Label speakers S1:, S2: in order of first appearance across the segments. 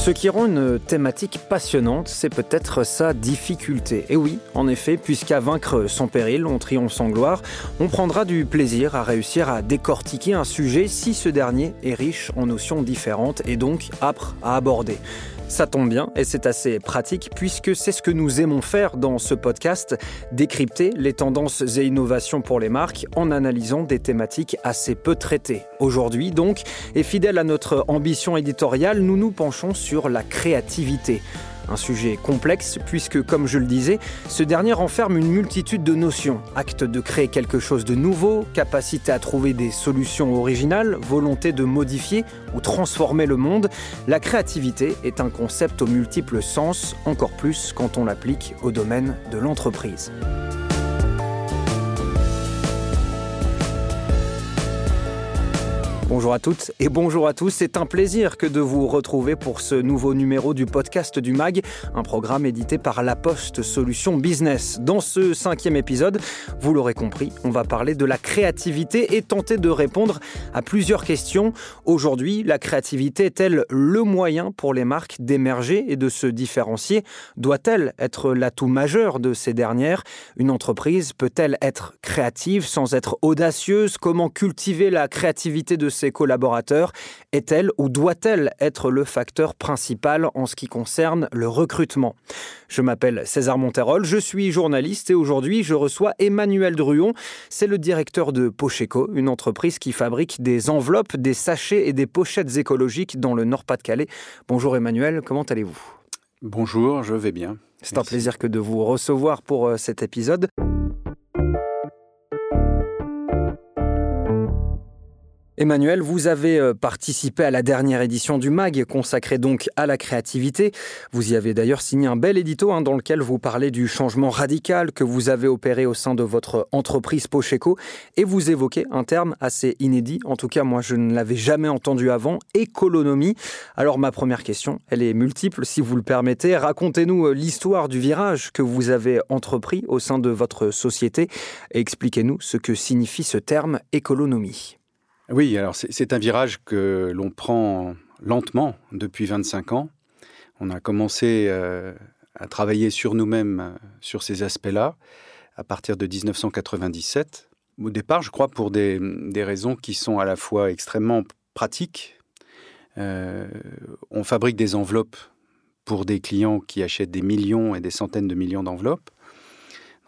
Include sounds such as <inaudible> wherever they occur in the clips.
S1: Ce qui rend une thématique passionnante, c'est peut-être sa difficulté. Et oui, en effet, puisqu'à vaincre son péril, on triomphe sans gloire, on prendra du plaisir à réussir à décortiquer un sujet si ce dernier est riche en notions différentes et donc âpre à aborder. Ça tombe bien et c'est assez pratique puisque c'est ce que nous aimons faire dans ce podcast, décrypter les tendances et innovations pour les marques en analysant des thématiques assez peu traitées. Aujourd'hui donc, et fidèle à notre ambition éditoriale, nous nous penchons sur la créativité. Un sujet complexe puisque, comme je le disais, ce dernier renferme une multitude de notions. Acte de créer quelque chose de nouveau, capacité à trouver des solutions originales, volonté de modifier ou transformer le monde. La créativité est un concept aux multiples sens, encore plus quand on l'applique au domaine de l'entreprise. Bonjour à toutes et bonjour à tous. C'est un plaisir que de vous retrouver pour ce nouveau numéro du podcast du MAG, un programme édité par La Poste Solutions Business. Dans ce cinquième épisode, vous l'aurez compris, on va parler de la créativité et tenter de répondre à plusieurs questions. Aujourd'hui, la créativité est-elle le moyen pour les marques d'émerger et de se différencier? Doit-elle être l'atout majeur de ces dernières? Une entreprise peut-elle être créative sans être audacieuse? Comment cultiver la créativité de ses collaborateurs est-elle ou doit-elle être le facteur principal en ce qui concerne le recrutement? Je m'appelle César Monterol, je suis journaliste et aujourd'hui je reçois Emmanuel Druon. C'est le directeur de Pocheco, une entreprise qui fabrique des enveloppes, des sachets et des pochettes écologiques dans le Nord-Pas-de-Calais. Bonjour Emmanuel, comment allez-vous?
S2: Bonjour, je vais bien.
S1: C'est un plaisir que de vous recevoir pour euh, cet épisode. Emmanuel, vous avez euh, participé à la dernière édition du MAG, consacrée donc à la créativité. Vous y avez d'ailleurs signé un bel édito hein, dans lequel vous parlez du changement radical que vous avez opéré au sein de votre entreprise Pocheco et vous évoquez un terme assez inédit, en tout cas moi je ne l'avais jamais entendu avant, économie. Alors ma première question, elle est multiple si vous le permettez. Racontez-nous euh, l'histoire du virage que vous avez entrepris au sein de votre société et expliquez-nous ce que signifie ce terme économie.
S2: Oui, alors c'est un virage que l'on prend lentement depuis 25 ans. On a commencé euh, à travailler sur nous-mêmes, euh, sur ces aspects-là, à partir de 1997. Au départ, je crois, pour des, raisons qui sont à la fois extrêmement pratiques. Euh, on fabrique des enveloppes pour des clients qui achètent des millions et des centaines de millions d'enveloppes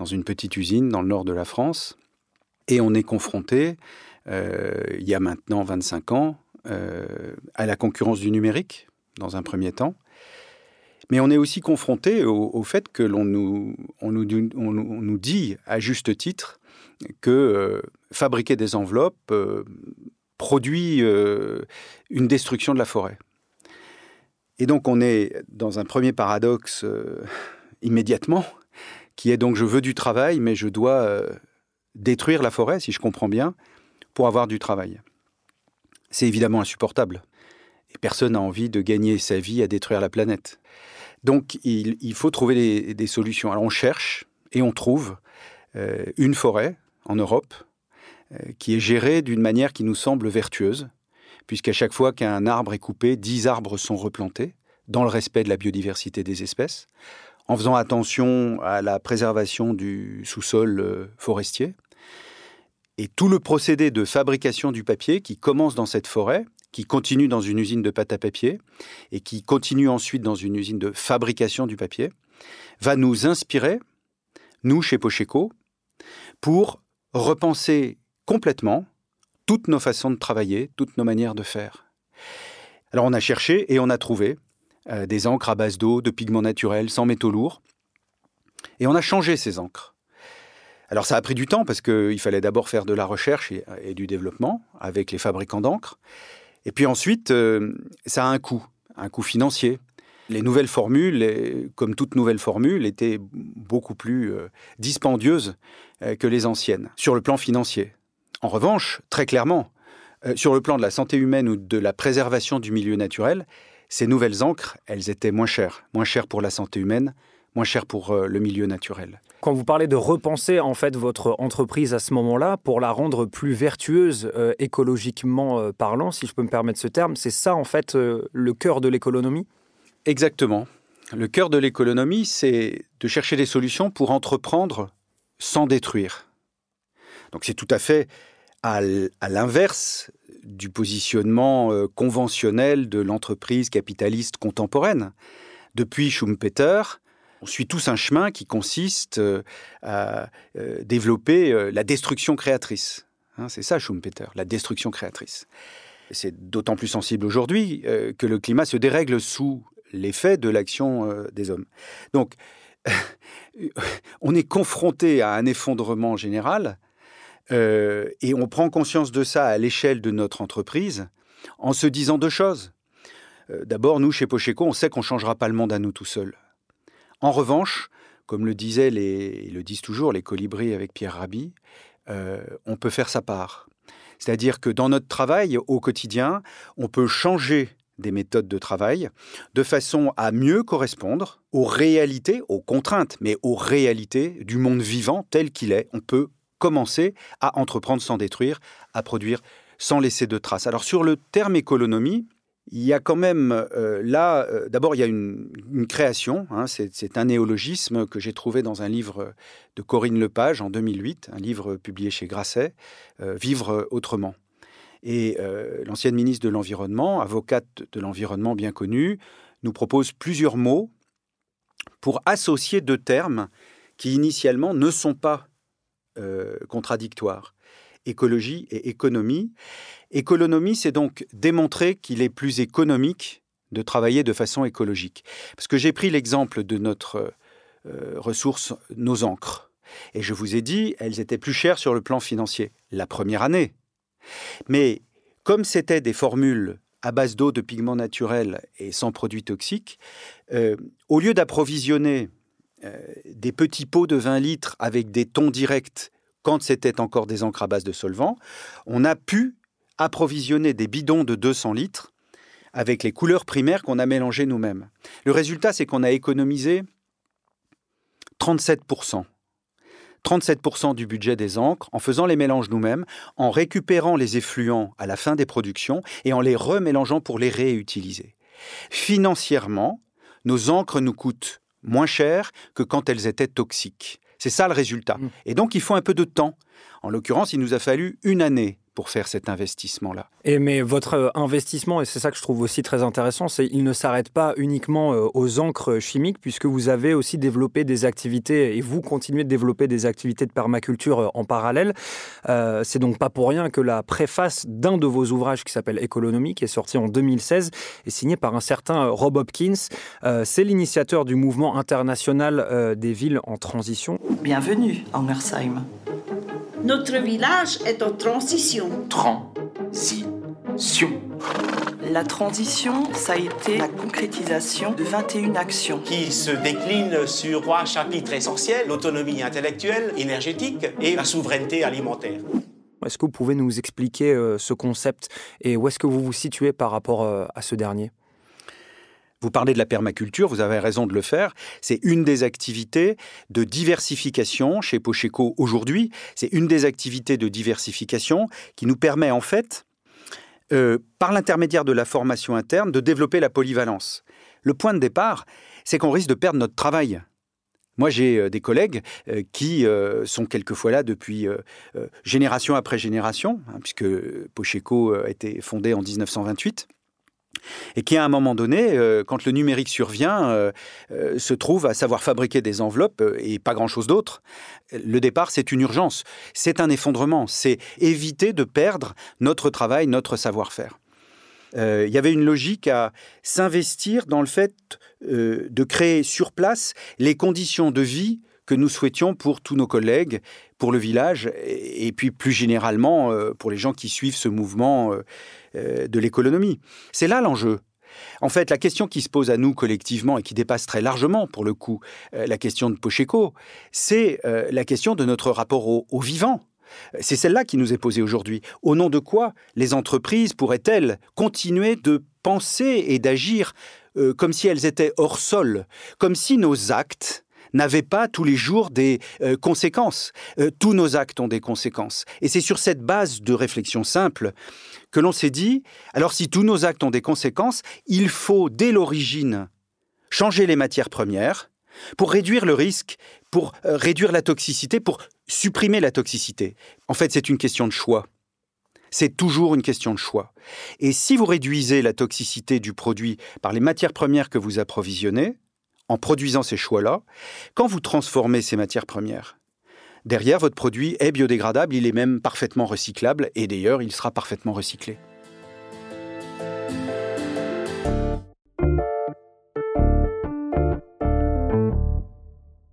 S2: dans une petite usine dans le nord de la France. Et on est confronté il y a maintenant 25 ans, euh, à la concurrence du numérique, dans un premier temps. Mais on est aussi confronté au, fait que l'on nous, on nous, on nous, dit, à juste titre, que euh, fabriquer des enveloppes produit une destruction de la forêt. Et donc on est dans un premier paradoxe immédiatement, qui est donc je veux du travail, mais je dois détruire la forêt, si je comprends bien, pour avoir du travail. C'est évidemment insupportable. Et personne n'a envie de gagner sa vie à détruire la planète. Donc il, faut trouver des, solutions. Alors on cherche et on trouve euh, une forêt en Europe euh, qui est gérée d'une manière qui nous semble vertueuse, puisqu'à chaque fois qu'un arbre est coupé, dix arbres sont replantés dans le respect de la biodiversité des espèces, en faisant attention à la préservation du sous-sol euh, forestier. Et tout le procédé de fabrication du papier qui commence dans cette forêt, qui continue dans une usine de pâte à papier et qui continue ensuite dans une usine de fabrication du papier, va nous inspirer, nous chez Pocheco, pour repenser complètement toutes nos façons de travailler, toutes nos manières de faire. Alors on a cherché et on a trouvé euh, des encres à base d'eau, de pigments naturels, sans métaux lourds. Et on a changé ces encres. Alors ça a pris du temps parce qu'il fallait d'abord faire de la recherche et, du développement avec les fabricants d'encre. Et puis ensuite, euh, ça a un coût, un coût financier. Les nouvelles formules, comme toute nouvelle formule, étaient beaucoup plus euh, dispendieuses euh, que les anciennes sur le plan financier. En revanche, très clairement, sur le plan de la santé humaine ou de la préservation du milieu naturel, ces nouvelles encres, elles étaient moins chères, moins chères pour la santé humaine, moins chères pour le milieu naturel.
S1: Quand vous parlez de repenser en fait votre entreprise à ce moment-là pour la rendre plus vertueuse euh, écologiquement euh, parlant, si je peux me permettre ce terme, c'est ça en fait euh, le cœur de l'économie?
S2: Exactement. Le cœur de l'économie, c'est de chercher des solutions pour entreprendre sans détruire. Donc c'est tout à fait à l'inverse du positionnement euh, conventionnel de l'entreprise capitaliste contemporaine. Depuis Schumpeter, on suit tous un chemin qui consiste euh, à euh, développer la destruction créatrice. Hein, c'est ça Schumpeter, la destruction créatrice. C'est d'autant plus sensible aujourd'hui que le climat se dérègle sous l'effet de l'action des hommes. Donc, <laughs> on est confronté à un effondrement général euh, et on prend conscience de ça à l'échelle de notre entreprise en se disant deux choses. Euh, d'abord, nous, chez Pocheco, on sait qu'on ne changera pas le monde à nous tout seuls. En revanche, comme le disaient les, le disent toujours les colibris avec Pierre Rabhi, euh, on peut faire sa part. C'est-à-dire que dans notre travail au quotidien, on peut changer des méthodes de travail de façon à mieux correspondre aux réalités, aux contraintes, mais aux réalités du monde vivant tel qu'il est. On peut commencer à entreprendre sans détruire, à produire sans laisser de traces. Alors sur le terme économie, il y a quand même euh, là, euh, d'abord il y a une, création, hein, c'est un néologisme que j'ai trouvé dans un livre de Corinne Lepage en 2008, un livre publié chez Grasset, euh, Vivre autrement. Et l'ancienne ministre de l'Environnement, avocate de l'environnement bien connue, nous propose plusieurs mots pour associer deux termes qui initialement ne sont pas contradictoires. Écologie et économie. Économie, c'est donc démontrer qu'il est plus économique de travailler de façon écologique. Parce que j'ai pris l'exemple de notre euh, ressource, nos encres. Et je vous ai dit, elles étaient plus chères sur le plan financier la première année. Mais comme c'était des formules à base d'eau, de pigments naturels et sans produits toxiques, euh, au lieu d'approvisionner euh, des petits pots de 20 litres avec des tons directs quand c'était encore des encres à base de solvant, on a pu approvisionner des bidons de 200 litres avec les couleurs primaires qu'on a mélangées nous-mêmes. Le résultat, c'est qu'on a économisé 37%. 37% du budget des encres en faisant les mélanges nous-mêmes, en récupérant les effluents à la fin des productions et en les remélangeant pour les réutiliser. Financièrement, nos encres nous coûtent moins cher que quand elles étaient toxiques. C'est ça le résultat. Mmh. Et donc il faut un peu de temps. En l'occurrence, il nous a fallu une année pour faire cet investissement-là.
S1: Et mais votre euh, investissement, et c'est ça que je trouve aussi très intéressant, c'est qu'il ne s'arrête pas uniquement euh, aux encres chimiques, puisque vous avez aussi développé des activités, et vous continuez de développer des activités de permaculture euh, en parallèle. c'est donc pas pour rien que la préface d'un de vos ouvrages qui s'appelle Économie, qui est sorti en 2016, est signée par un certain Rob Hopkins. c'est l'initiateur du mouvement international des villes en transition.
S3: Bienvenue en Mersheim.
S4: Notre village est en transition.
S5: Transition.
S3: La transition, ça a été la concrétisation de 21 actions.
S5: Qui se déclinent sur trois chapitres essentiels, l'autonomie intellectuelle, énergétique et la souveraineté alimentaire.
S1: Est-ce que vous pouvez nous expliquer euh, ce concept et où est-ce que vous vous situez par rapport euh, à ce dernier?
S2: Vous parlez de la permaculture, vous avez raison de le faire. C'est une des activités de diversification chez Pocheco aujourd'hui. C'est une des activités de diversification qui nous permet en fait, euh, par l'intermédiaire de la formation interne, de développer la polyvalence. Le point de départ, c'est qu'on risque de perdre notre travail. Moi, j'ai euh, des collègues euh, qui sont quelquefois là depuis génération après génération, hein, puisque Pocheco a été fondé en 1928 et qui à un moment donné, euh, quand le numérique survient, euh, euh, se trouve à savoir fabriquer des enveloppes et pas grand-chose d'autre. Le départ, c'est une urgence, c'est un effondrement, c'est éviter de perdre notre travail, notre savoir-faire. Il y avait une logique à s'investir dans le fait de créer sur place les conditions de vie que nous souhaitions pour tous nos collègues, pour le village, et puis plus généralement pour les gens qui suivent ce mouvement euh, de l'économie. C'est là l'enjeu. En fait, la question qui se pose à nous collectivement et qui dépasse très largement, pour le coup, euh, la question de Pocheco, c'est euh, la question de notre rapport au, vivant. C'est celle-là qui nous est posée aujourd'hui. Au nom de quoi les entreprises pourraient-elles continuer de penser et d'agir comme si elles étaient hors sol, comme si nos actes n'avaient pas tous les jours des conséquences. tous nos actes ont des conséquences. Et c'est sur cette base de réflexion simple que l'on s'est dit, alors si tous nos actes ont des conséquences, il faut dès l'origine changer les matières premières, pour réduire le risque, pour euh, réduire la toxicité, pour supprimer la toxicité. En fait, c'est une question de choix. C'est toujours une question de choix. Et si vous réduisez la toxicité du produit par les matières premières que vous approvisionnez, en produisant ces choix-là, quand vous transformez ces matières premières, derrière, votre produit est biodégradable, il est même parfaitement recyclable, et d'ailleurs, il sera parfaitement recyclé.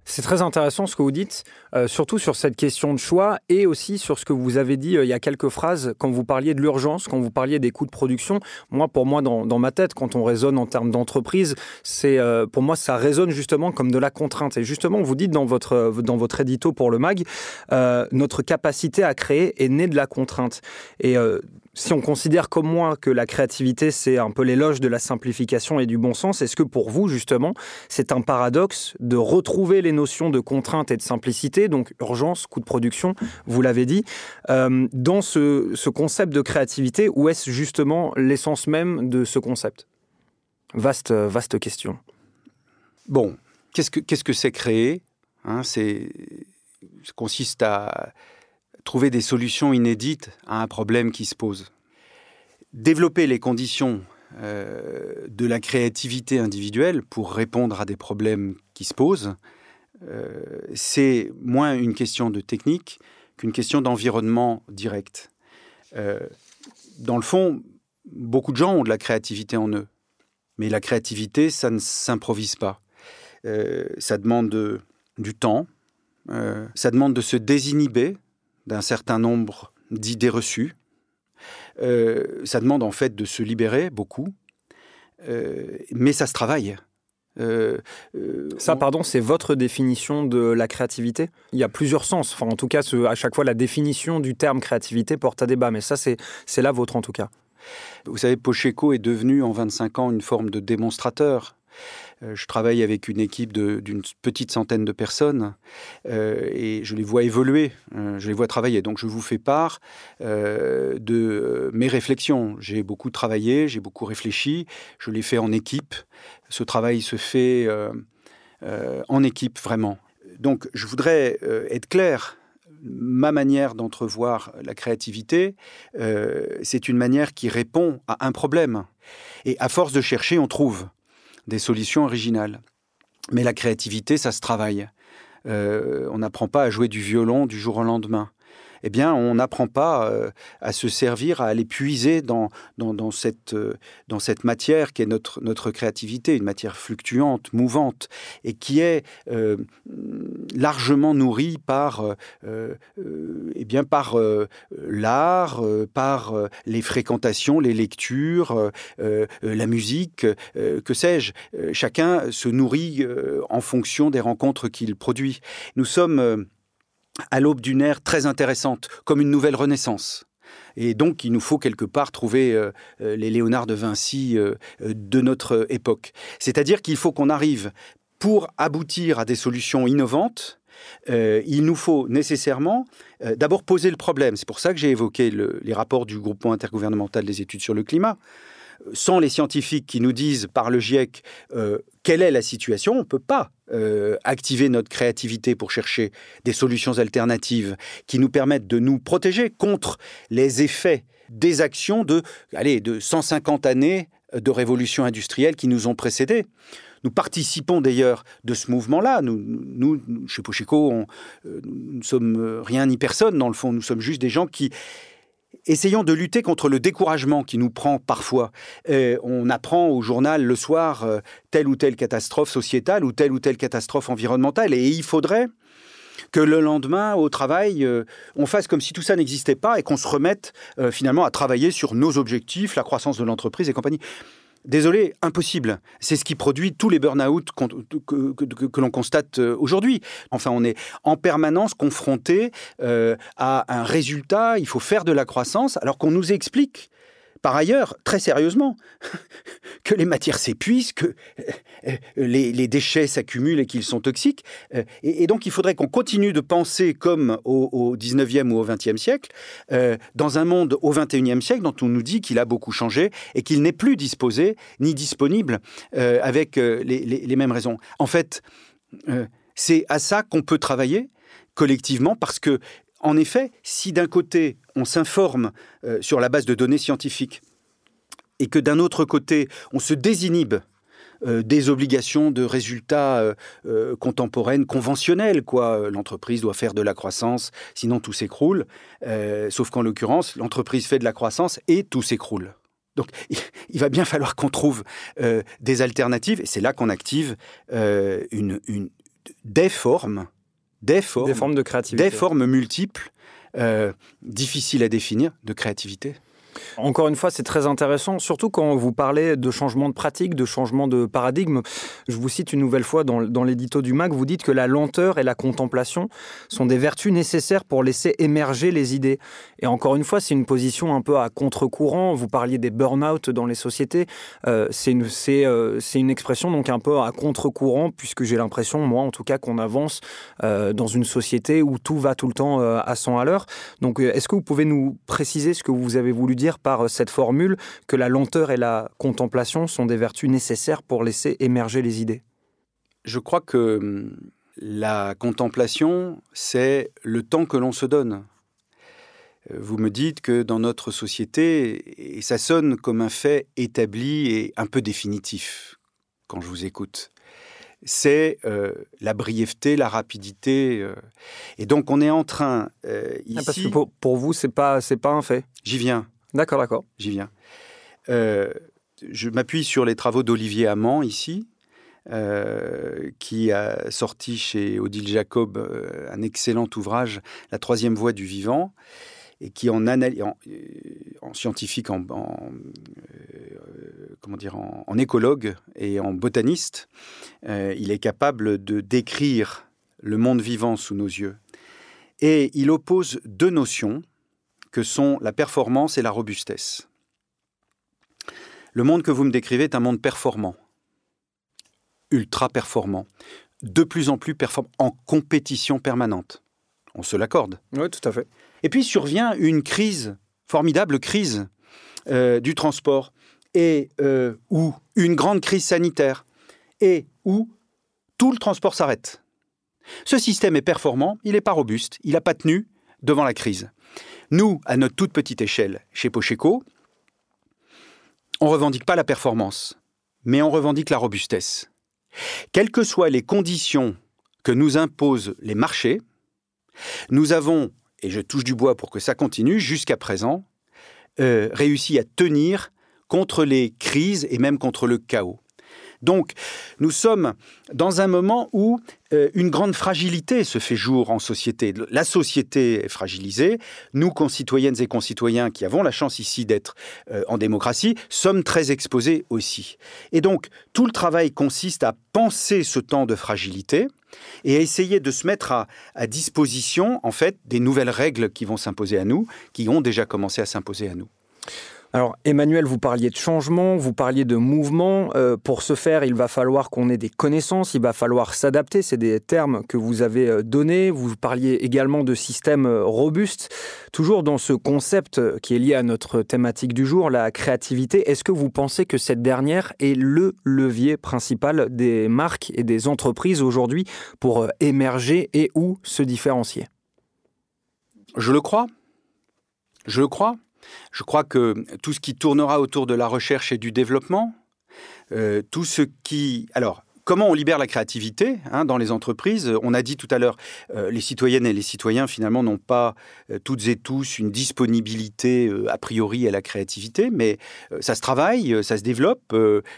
S1: C'est très intéressant ce que vous dites, euh, surtout sur cette question de choix et aussi sur ce que vous avez dit euh, il y a quelques phrases quand vous parliez de l'urgence, quand vous parliez des coûts de production. Moi, pour moi, dans, ma tête, quand on raisonne en termes d'entreprise, c'est euh, pour moi ça résonne justement comme de la contrainte. Et justement, vous dites dans votre dans votre édito pour le mag, notre capacité à créer est née de la contrainte. Et si on considère comme moi que la créativité, c'est un peu l'éloge de la simplification et du bon sens, est-ce que pour vous, justement, c'est un paradoxe de retrouver les notions de contrainte et de simplicité, donc urgence, coût de production, vous l'avez dit, euh, dans ce, concept de créativité, ou est-ce justement l'essence même de ce concept? Vaste, vaste question.
S2: Bon, qu'est-ce que c'est -ce créer hein, C'est consiste à trouver des solutions inédites à un problème qui se pose. Développer les conditions euh, de la créativité individuelle pour répondre à des problèmes qui se posent, euh, c'est moins une question de technique qu'une question d'environnement direct. Euh, dans le fond, beaucoup de gens ont de la créativité en eux, mais la créativité, ça ne s'improvise pas. ça demande du temps, ça demande de se désinhiber d'un certain nombre d'idées reçues. Euh, ça demande en fait de se libérer beaucoup, euh, mais ça se travaille.
S1: Euh, ça, pardon, c'est votre définition de la créativité? Il y a plusieurs sens. Enfin, en tout cas, à chaque fois, la définition du terme créativité porte à débat, mais ça, c'est la vôtre en tout cas.
S2: Vous savez, Pocheco est devenu en 25 ans une forme de démonstrateur je travaille avec une équipe d'une petite centaine de personnes euh, et je les vois évoluer, euh, je les vois travailler. Donc je vous fais part de mes réflexions. J'ai beaucoup travaillé, j'ai beaucoup réfléchi, je l'ai fait en équipe. Ce travail se fait en équipe vraiment. Donc je voudrais être clair ma manière d'entrevoir la créativité, c'est une manière qui répond à un problème. Et à force de chercher, on trouve des solutions originales. Mais la créativité, ça se travaille. Euh, on n'apprend pas à jouer du violon du jour au lendemain eh bien, on n'apprend pas euh, à se servir, à aller puiser dans, euh, cette matière qui est notre, notre créativité, une matière fluctuante, mouvante, et qui est euh, largement nourrie par, eh bien, par l'art, par les fréquentations, les lectures, la musique, que sais-je. Chacun se nourrit en fonction des rencontres qu'il produit. Nous sommes à l'aube d'une ère très intéressante, comme une nouvelle renaissance. Et donc, il nous faut quelque part trouver euh, euh, les Léonard de Vinci euh, de notre époque. C'est-à-dire qu'il faut qu'on arrive, pour aboutir à des solutions innovantes, il nous faut nécessairement d'abord poser le problème. C'est pour ça que j'ai évoqué les rapports du groupement intergouvernemental des études sur le climat sans les scientifiques qui nous disent par le GIEC quelle est la situation, on ne peut pas euh, activer notre créativité pour chercher des solutions alternatives qui nous permettent de nous protéger contre les effets des actions de, allez, de 150 années de révolution industrielle qui nous ont précédés. Nous participons d'ailleurs de ce mouvement-là. Nous, chez Pochico, euh, nous ne sommes rien ni personne dans le fond. Nous sommes juste des gens qui essayons de lutter contre le découragement qui nous prend parfois. Euh, on apprend au journal le soir euh, telle ou telle catastrophe sociétale ou telle ou telle catastrophe environnementale et il faudrait que le lendemain, au travail, euh, on fasse comme si tout ça n'existait pas et qu'on se remette finalement à travailler sur nos objectifs, la croissance de l'entreprise et compagnie. Désolé, impossible. C'est ce qui produit tous les burn-out que, l'on constate euh, aujourd'hui. Enfin, on est en permanence confronté euh, à un résultat, il faut faire de la croissance, alors qu'on nous explique par ailleurs, très sérieusement, <laughs> que les matières s'épuisent, que euh, les, déchets s'accumulent et qu'ils sont toxiques. Euh, et, donc, il faudrait qu'on continue de penser comme au, 19e ou au 20e siècle, euh, dans un monde au 21e siècle dont on nous dit qu'il a beaucoup changé et qu'il n'est plus disposé ni disponible avec les, mêmes raisons. En fait, c'est à ça qu'on peut travailler collectivement parce que en effet, si d'un côté on s'informe euh, sur la base de données scientifiques et que d'un autre côté on se désinhibe euh, des obligations de résultats euh, contemporaines conventionnels. Quoi. L'entreprise doit faire de la croissance, sinon tout s'écroule. sauf qu'en l'occurrence, l'entreprise fait de la croissance et tout s'écroule. Donc <laughs> il va bien falloir qu'on trouve des alternatives, et c'est là qu'on active une, une, des formes des formes,
S1: de créativité.
S2: Des formes multiples, euh, difficiles à définir, de créativité.
S1: Encore une fois, c'est très intéressant, surtout quand vous parlez de changement de pratique, de changement de paradigme. Je vous cite une nouvelle fois dans, l'édito du MAC, vous dites que la lenteur et la contemplation sont des vertus nécessaires pour laisser émerger les idées. Et encore une fois, c'est une position un peu à contre-courant. Vous parliez des burn-out dans les sociétés. Euh, c'est une, euh, expression donc un peu à contre-courant, puisque j'ai l'impression, moi en tout cas, qu'on avance euh, dans une société où tout va tout le temps à 100 à l'heure. Donc, est-ce que vous pouvez nous préciser ce que vous avez voulu dire par euh, cette formule que la lenteur et la contemplation sont des vertus nécessaires pour laisser émerger les idées
S2: Je crois que hum, la contemplation, c'est le temps que l'on se donne. Euh, vous me dites que dans notre société, et ça sonne comme un fait établi et un peu définitif quand je vous écoute, c'est euh, la brièveté, la rapidité. et donc on est en train ici. Ah,
S1: parce que pour, vous, c'est pas c'est pas un fait.
S2: J'y viens.
S1: D'accord, d'accord.
S2: J'y viens. Euh, je m'appuie sur les travaux d'Olivier Amand ici, euh, qui a sorti chez Odile Jacob euh, un excellent ouvrage, La troisième voie du vivant, et qui en, en, en scientifique, en, comment dire, en, écologue et en botaniste, il est capable de décrire le monde vivant sous nos yeux. Et il oppose deux notions que sont la performance et la robustesse. Le monde que vous me décrivez est un monde performant, ultra performant, de plus en plus performant, en compétition permanente. On se l'accorde.
S1: Oui, tout à fait.
S2: Et puis survient une crise, formidable crise euh, du transport, et euh, ou une grande crise sanitaire, et où tout le transport s'arrête. Ce système est performant, il n'est pas robuste, il n'a pas tenu devant la crise. Nous, à notre toute petite échelle, chez Pocheco, on ne revendique pas la performance, mais on revendique la robustesse. Quelles que soient les conditions que nous imposent les marchés, nous avons, et je touche du bois pour que ça continue, jusqu'à présent, euh, réussi à tenir contre les crises et même contre le chaos. Donc, nous sommes dans un moment où euh, une grande fragilité se fait jour en société. La société est fragilisée. Nous, concitoyennes et concitoyens qui avons la chance ici d'être euh, en démocratie, sommes très exposés aussi. Et donc, tout le travail consiste à penser ce temps de fragilité et à essayer de se mettre à, à disposition, en fait, des nouvelles règles qui vont s'imposer à nous, qui ont déjà commencé à s'imposer à nous.
S1: Alors Emmanuel, vous parliez de changement, vous parliez de mouvement. Euh, pour ce faire, il va falloir qu'on ait des connaissances, il va falloir s'adapter. C'est des termes que vous avez euh, donnés. Vous parliez également de systèmes euh, robustes. Toujours dans ce concept qui est lié à notre thématique du jour, la créativité, est-ce que vous pensez que cette dernière est le levier principal des marques et des entreprises aujourd'hui pour émerger et ou se différencier?
S2: Je le crois. Je le crois. Je crois que tout ce qui tournera autour de la recherche et du développement, euh, tout ce qui... Alors, Comment on libère la créativité hein, dans les entreprises On a dit tout à l'heure, euh, les citoyennes et les citoyens finalement n'ont pas euh, toutes et tous une disponibilité euh, a priori à la créativité, mais ça se travaille, ça se développe,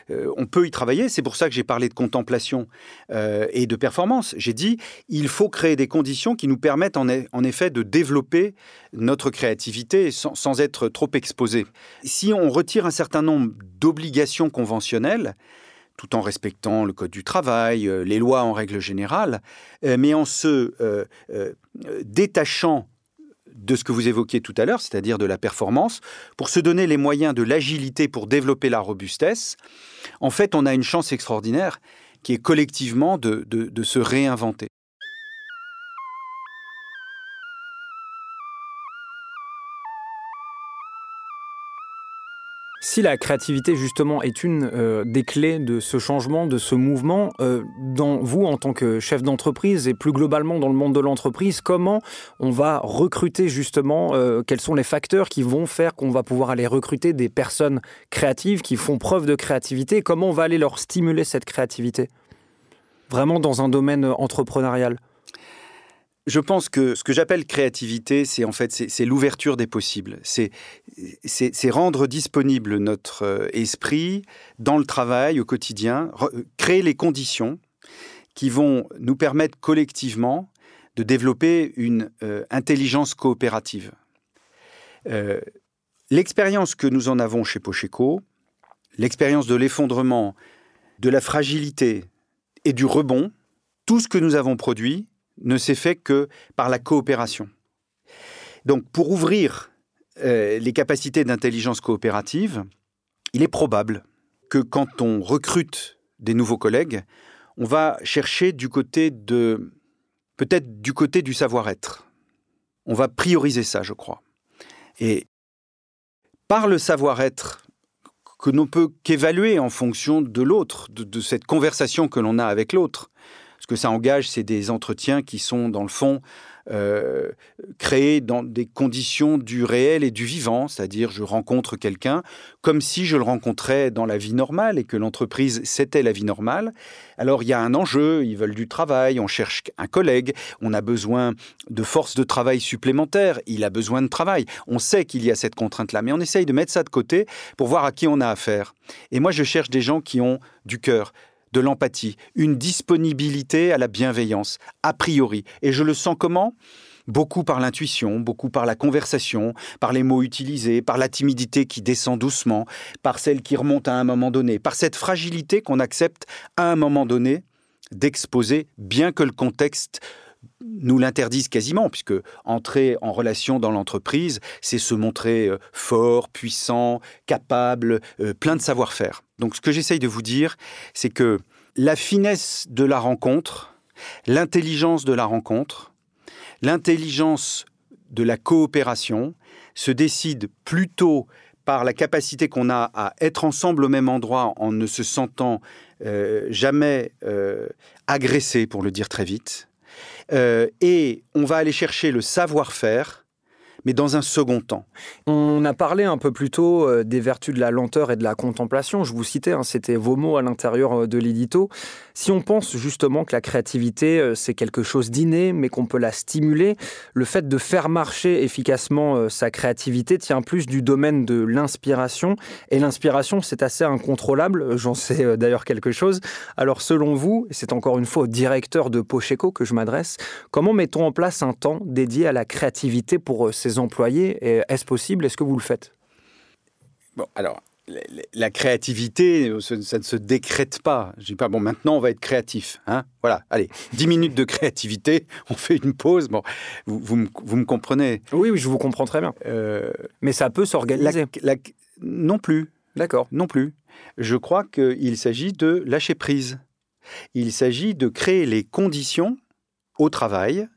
S2: on peut y travailler. C'est pour ça que j'ai parlé de contemplation et de performance. J'ai dit, il faut créer des conditions qui nous permettent en, en effet de développer notre créativité sans, sans être trop exposé. Si on retire un certain nombre d'obligations conventionnelles, tout en respectant le code du travail, euh, les lois en règle générale, euh, mais en se euh, détachant de ce que vous évoquiez tout à l'heure, c'est-à-dire de la performance, pour se donner les moyens de l'agilité pour développer la robustesse, en fait, on a une chance extraordinaire qui est collectivement de, de se réinventer.
S1: Si la créativité justement est une euh, des clés de ce changement, de ce mouvement, euh, dans vous en tant que chef d'entreprise et plus globalement dans le monde de l'entreprise, comment on va recruter justement, euh, quels sont les facteurs qui vont faire qu'on va pouvoir aller recruter des personnes créatives qui font preuve de créativité? Comment on va aller leur stimuler cette créativité? Vraiment dans un domaine entrepreneurial
S2: je pense que ce que j'appelle créativité, c'est en fait c'est l'ouverture des possibles. C'est rendre disponible notre euh, esprit dans le travail au quotidien, euh, créer les conditions qui vont nous permettre collectivement de développer une euh, intelligence coopérative. l'expérience que nous en avons chez Pocheco, l'expérience de l'effondrement, de la fragilité et du rebond, tout ce que nous avons produit ne s'est fait que par la coopération. Donc pour ouvrir euh, les capacités d'intelligence coopérative, il est probable que quand on recrute des nouveaux collègues, on va chercher du côté de peut-être du côté du savoir-être. On va prioriser ça, je crois. Et par le savoir-être que l'on peut qu'évaluer en fonction de l'autre, de, cette conversation que l'on a avec l'autre, ce que ça engage, c'est des entretiens qui sont, dans le fond, euh, créés dans des conditions du réel et du vivant, c'est-à-dire je rencontre quelqu'un comme si je le rencontrais dans la vie normale et que l'entreprise c'était la vie normale. Alors il y a un enjeu, ils veulent du travail, on cherche un collègue, on a besoin de force de travail supplémentaire, il a besoin de travail. On sait qu'il y a cette contrainte-là, mais on essaye de mettre ça de côté pour voir à qui on a affaire. Et moi je cherche des gens qui ont du cœur, de l'empathie, une disponibilité à la bienveillance, a priori. Et je le sens comment? Beaucoup par l'intuition, beaucoup par la conversation, par les mots utilisés, par la timidité qui descend doucement, par celle qui remonte à un moment donné, par cette fragilité qu'on accepte à un moment donné d'exposer, bien que le contexte nous l'interdise quasiment, puisque entrer en relation dans l'entreprise, c'est se montrer euh, fort, puissant, capable, euh, plein de savoir-faire. Donc ce que j'essaye de vous dire, c'est que la finesse de la rencontre, l'intelligence de la rencontre, l'intelligence de la coopération se décide plutôt par la capacité qu'on a à être ensemble au même endroit en ne se sentant euh, jamais agressé, pour le dire très vite, et on va aller chercher le savoir-faire mais dans un second temps.
S1: On a parlé un peu plus tôt euh, des vertus de la lenteur et de la contemplation. Je vous citais, hein, c'était vos mots à l'intérieur euh, de l'édito. Si on pense justement que la créativité, euh, c'est quelque chose d'inné, mais qu'on peut la stimuler, le fait de faire marcher efficacement sa créativité tient plus du domaine de l'inspiration. Et l'inspiration, c'est assez incontrôlable. J'en sais d'ailleurs quelque chose. Alors, selon vous, c'est encore une fois au directeur de Pocheco que je m'adresse, comment mettons en place un temps dédié à la créativité pour ces employés. Est-ce possible Est-ce que vous le faites?
S2: Bon, alors, la créativité, ça ne se décrète pas. Je dis pas, bon, maintenant, on va être créatif. Hein voilà, allez, 10 minutes de créativité, <laughs> on fait une pause. Bon, vous, vous, me, comprenez?
S1: Oui, oui, je vous comprends très bien. Euh, Mais ça peut s'organiser
S2: Non plus.
S1: D'accord.
S2: Non plus. Je crois qu'il s'agit de lâcher prise. Il s'agit de créer les conditions au travail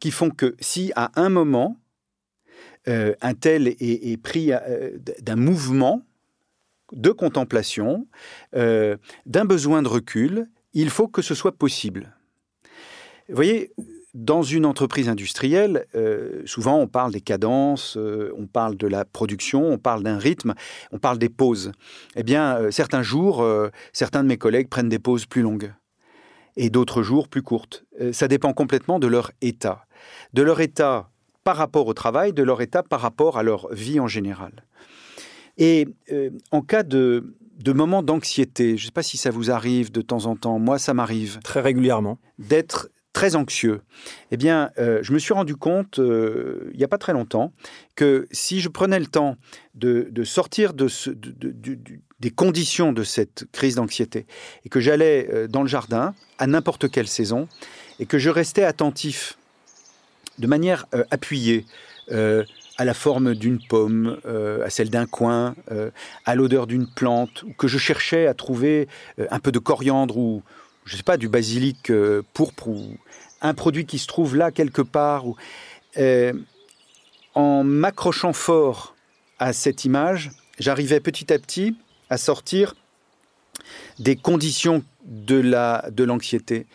S2: qui font que si à un moment, euh, un tel est, pris euh, d'un mouvement de contemplation, euh, d'un besoin de recul, il faut que ce soit possible. Vous voyez, dans une entreprise industrielle, souvent on parle des cadences, on parle de la production, on parle d'un rythme, on parle des pauses. Eh bien, certains jours, certains de mes collègues prennent des pauses plus longues et d'autres jours plus courtes. ça dépend complètement de leur état. De leur état par rapport au travail, de leur état par rapport à leur vie en général. Et euh, en cas de, de moments d'anxiété, je ne sais pas si ça vous arrive de temps en temps, moi ça m'arrive.
S1: Très régulièrement.
S2: D'être très anxieux. Eh bien, euh, je me suis rendu compte, euh, il n'y a pas très longtemps, que si je prenais le temps de, sortir de ce, des conditions de cette crise d'anxiété et que j'allais dans le jardin à n'importe quelle saison et que je restais attentif de manière euh, appuyée à la forme d'une pomme, à celle d'un coin, à l'odeur d'une plante, que je cherchais à trouver un peu de coriandre ou, je sais pas, du basilic pourpre ou un produit qui se trouve là quelque part. Ou, en m'accrochant fort à cette image, j'arrivais petit à petit à sortir des conditions de l'anxiété.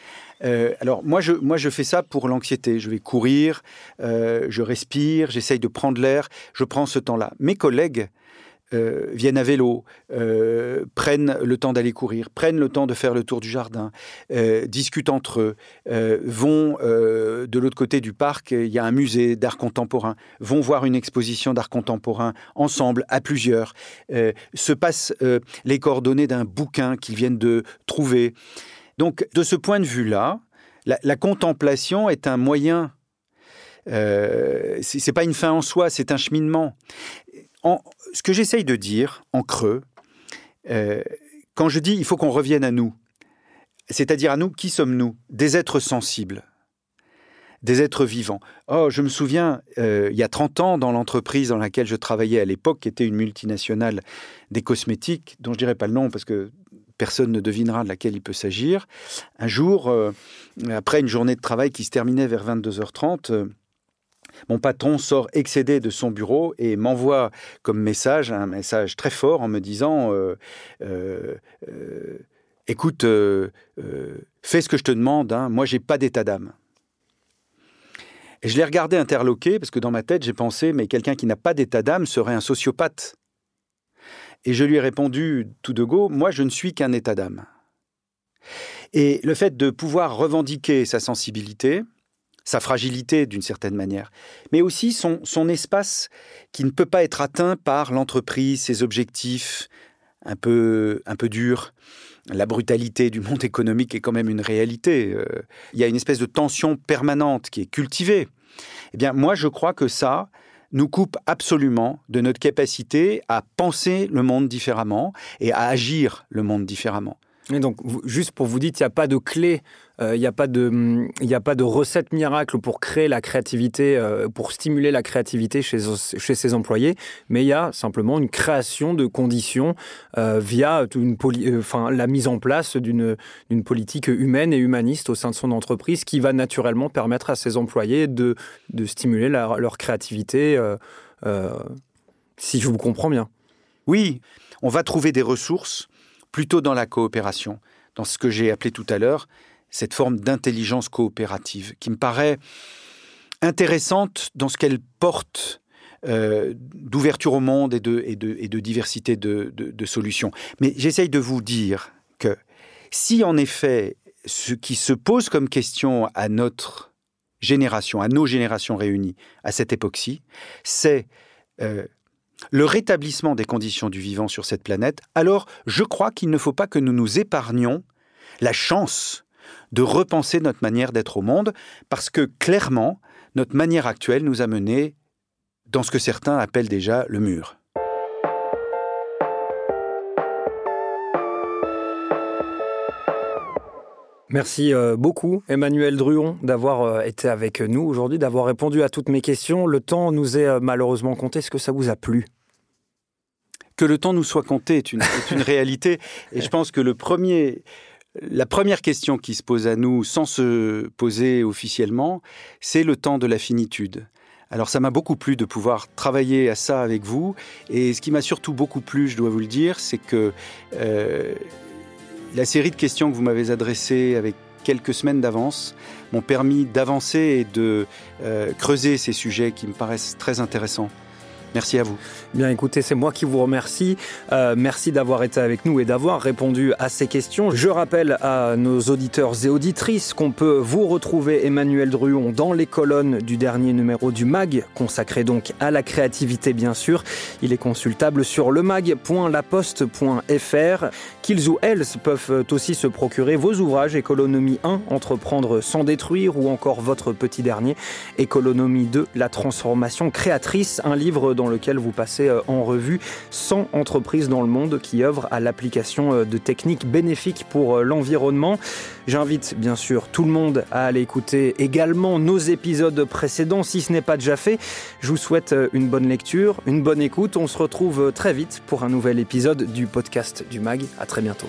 S2: Euh, alors moi je, moi je fais ça pour l'anxiété. Je vais courir, euh, je respire, j'essaye de prendre l'air, je prends ce temps-là. Mes collègues euh, viennent à vélo, prennent le temps d'aller courir, prennent le temps de faire le tour du jardin, discutent entre eux, vont de l'autre côté du parc, il y a un musée d'art contemporain, vont voir une exposition d'art contemporain ensemble, à plusieurs, se passent les coordonnées d'un bouquin qu'ils viennent de trouver. Donc de ce point de vue-là, la, la contemplation est un moyen euh, c'est pas une fin en soi, c'est un cheminement. Ce que j'essaye de dire en creux, euh, quand je dis il faut qu'on revienne à nous, c'est-à-dire à nous, qui sommes-nous? Des êtres sensibles, des êtres vivants. Oh, je me souviens, euh, il y a 30 ans, dans l'entreprise dans laquelle je travaillais à l'époque, qui était une multinationale des cosmétiques, dont je dirais pas le nom parce que personne ne devinera de laquelle il peut s'agir. Un jour, euh, après une journée de travail qui se terminait vers 22h30, mon patron sort excédé de son bureau et m'envoie comme message un message très fort en me disant euh, euh, euh, Écoute, fais ce que je te demande, hein, moi j'ai pas d'état d'âme. Et je l'ai regardé interloqué parce que dans ma tête j'ai pensé Mais quelqu'un qui n'a pas d'état d'âme serait un sociopathe. Et je lui ai répondu tout de go Moi je ne suis qu'un état d'âme. Et le fait de pouvoir revendiquer sa sensibilité, sa fragilité d'une certaine manière, mais aussi son, son espace qui ne peut pas être atteint par l'entreprise, ses objectifs un peu, un peu durs. La brutalité du monde économique est quand même une réalité. Euh, il y a une espèce de tension permanente qui est cultivée. Eh bien, moi, je crois que ça, nous coupe absolument de notre capacité à penser le monde différemment et à agir le monde différemment.
S1: Donc, juste pour vous dire, il n'y a pas de clé, euh, il n'y a, pas de, recette miracle pour créer la créativité, euh, pour stimuler la créativité chez, chez ses employés, mais il y a simplement une création de conditions euh, via une enfin, la mise en place d'une politique humaine et humaniste au sein de son entreprise qui va naturellement permettre à ses employés de stimuler leur créativité, si je vous comprends bien.
S2: Oui, on va trouver des ressources plutôt dans la coopération, dans ce que j'ai appelé tout à l'heure cette forme d'intelligence coopérative, qui me paraît intéressante dans ce qu'elle porte euh, d'ouverture au monde et de, de, diversité de, de solutions. Mais j'essaye de vous dire que si en effet ce qui se pose comme question à notre génération, à nos générations réunies à cette époque-ci, c'est euh, le rétablissement des conditions du vivant sur cette planète, alors je crois qu'il ne faut pas que nous nous épargnions la chance de repenser notre manière d'être au monde, parce que clairement, notre manière actuelle nous a menés dans ce que certains appellent déjà le mur.
S1: Merci euh, beaucoup Emmanuel Druon d'avoir euh, été avec nous aujourd'hui, d'avoir répondu à toutes mes questions. Le temps nous est euh, malheureusement compté. Est-ce que ça vous a plu?
S2: Que le temps nous soit compté est une, <laughs> réalité. Et je pense que le premier, la première question qui se pose à nous sans se poser officiellement, c'est le temps de la finitude. Alors ça m'a beaucoup plu de pouvoir travailler à ça avec vous. Et ce qui m'a surtout beaucoup plu, je dois vous le dire, c'est que la série de questions que vous m'avez adressées avec quelques semaines d'avance m'ont permis d'avancer et de euh, creuser ces sujets qui me paraissent très intéressants. Merci à vous.
S1: Bien écoutez, c'est moi qui vous remercie. Euh, merci d'avoir été avec nous et d'avoir répondu à ces questions. Je rappelle à nos auditeurs et auditrices qu'on peut vous retrouver Emmanuel Druon dans les colonnes du dernier numéro du MAG, consacré donc à la créativité bien sûr. Il est consultable sur lemag.laposte.fr. Qu'ils ou elles peuvent aussi se procurer vos ouvrages. Économie 1, Entreprendre sans détruire ou encore votre petit dernier. Économie 2, La transformation créatrice, un livre dans lequel vous passez en revue 100 entreprises dans le monde qui œuvrent à l'application de techniques bénéfiques pour l'environnement. J'invite bien sûr tout le monde à aller écouter également nos épisodes précédents si ce n'est pas déjà fait. Je vous souhaite une bonne lecture, une bonne écoute. On se retrouve très vite pour un nouvel épisode du podcast du MAG. À très bientôt.